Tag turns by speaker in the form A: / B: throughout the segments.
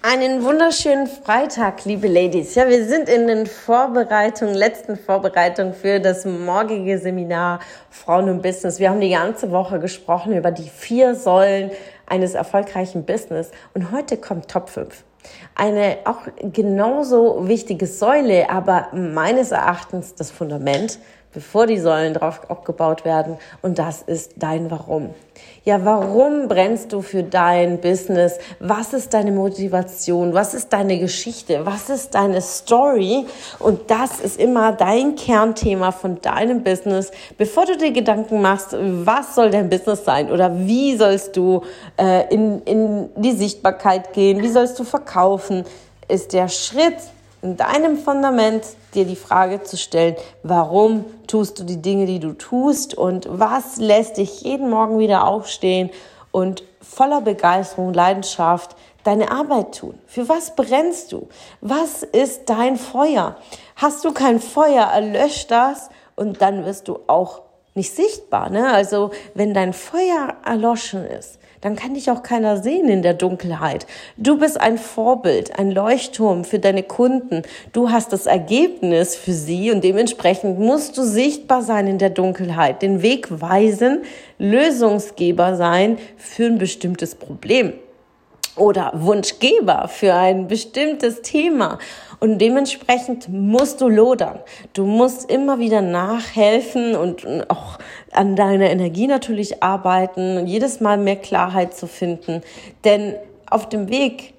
A: Einen wunderschönen Freitag, liebe Ladies. Ja, wir sind in den Vorbereitungen, letzten Vorbereitungen für das morgige Seminar Frauen und Business. Wir haben die ganze Woche gesprochen über die vier Säulen eines erfolgreichen Business und heute kommt Top 5. Eine auch genauso wichtige Säule, aber meines Erachtens das Fundament bevor die Säulen drauf aufgebaut werden. Und das ist dein Warum. Ja, warum brennst du für dein Business? Was ist deine Motivation? Was ist deine Geschichte? Was ist deine Story? Und das ist immer dein Kernthema von deinem Business. Bevor du dir Gedanken machst, was soll dein Business sein oder wie sollst du äh, in, in die Sichtbarkeit gehen? Wie sollst du verkaufen? Ist der Schritt in deinem Fundament dir die Frage zu stellen, warum tust du die Dinge, die du tust und was lässt dich jeden Morgen wieder aufstehen und voller Begeisterung, Leidenschaft deine Arbeit tun? Für was brennst du? Was ist dein Feuer? Hast du kein Feuer, erlöscht das und dann wirst du auch nicht sichtbar. Ne? Also wenn dein Feuer erloschen ist, dann kann dich auch keiner sehen in der Dunkelheit. Du bist ein Vorbild, ein Leuchtturm für deine Kunden. Du hast das Ergebnis für sie und dementsprechend musst du sichtbar sein in der Dunkelheit, den Weg weisen, Lösungsgeber sein für ein bestimmtes Problem oder Wunschgeber für ein bestimmtes Thema. Und dementsprechend musst du lodern. Du musst immer wieder nachhelfen und auch an deiner Energie natürlich arbeiten, jedes Mal mehr Klarheit zu finden. Denn auf dem Weg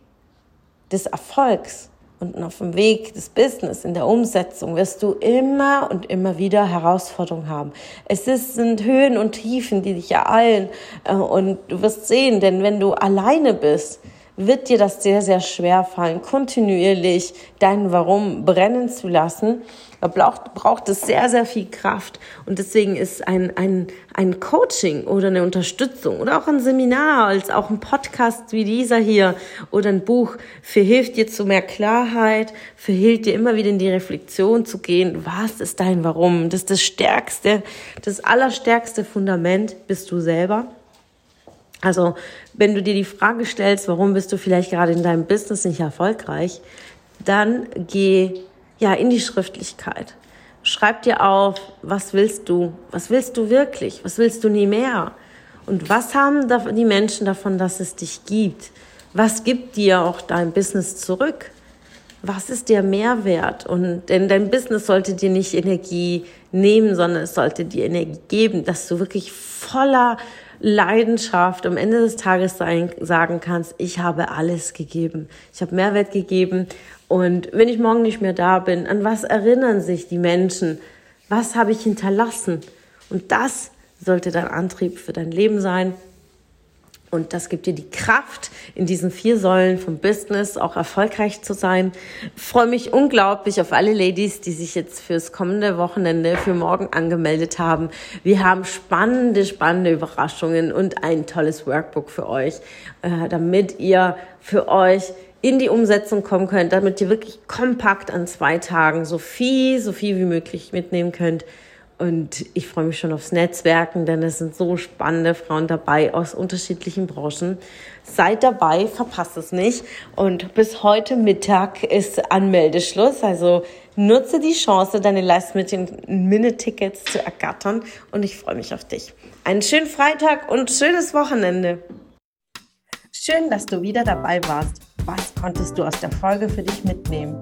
A: des Erfolgs und auf dem Weg des Business, in der Umsetzung, wirst du immer und immer wieder Herausforderungen haben. Es ist, sind Höhen und Tiefen, die dich ereilen. Äh, und du wirst sehen, denn wenn du alleine bist, wird dir das sehr, sehr schwer fallen, kontinuierlich dein Warum brennen zu lassen. Da braucht, braucht es sehr, sehr viel Kraft. Und deswegen ist ein, ein, ein Coaching oder eine Unterstützung oder auch ein Seminar, als auch ein Podcast wie dieser hier oder ein Buch verhilft dir zu mehr Klarheit, verhilft dir immer wieder in die Reflexion zu gehen. Was ist dein Warum? Das ist das stärkste, das allerstärkste Fundament bist du selber. Also, wenn du dir die Frage stellst, warum bist du vielleicht gerade in deinem Business nicht erfolgreich, dann geh ja in die Schriftlichkeit. Schreib dir auf, was willst du? Was willst du wirklich? Was willst du nie mehr? Und was haben die Menschen davon, dass es dich gibt? Was gibt dir auch dein Business zurück? Was ist der Mehrwert? Und denn dein Business sollte dir nicht Energie nehmen, sondern es sollte dir Energie geben, dass du wirklich voller Leidenschaft am Ende des Tages sein, sagen kannst, ich habe alles gegeben. Ich habe Mehrwert gegeben. Und wenn ich morgen nicht mehr da bin, an was erinnern sich die Menschen? Was habe ich hinterlassen? Und das sollte dein Antrieb für dein Leben sein. Und das gibt dir die Kraft, in diesen vier Säulen vom Business auch erfolgreich zu sein. Freue mich unglaublich auf alle Ladies, die sich jetzt fürs kommende Wochenende für morgen angemeldet haben. Wir haben spannende, spannende Überraschungen und ein tolles Workbook für euch, äh, damit ihr für euch in die Umsetzung kommen könnt, damit ihr wirklich kompakt an zwei Tagen so viel, so viel wie möglich mitnehmen könnt und ich freue mich schon aufs Netzwerken, denn es sind so spannende Frauen dabei aus unterschiedlichen Branchen. Seid dabei, verpasst es nicht. Und bis heute Mittag ist Anmeldeschluss. Also nutze die Chance, deine Last-Minute-Tickets zu ergattern. Und ich freue mich auf dich. Einen schönen Freitag und schönes Wochenende. Schön, dass du wieder dabei warst. Was konntest du aus der Folge für dich mitnehmen?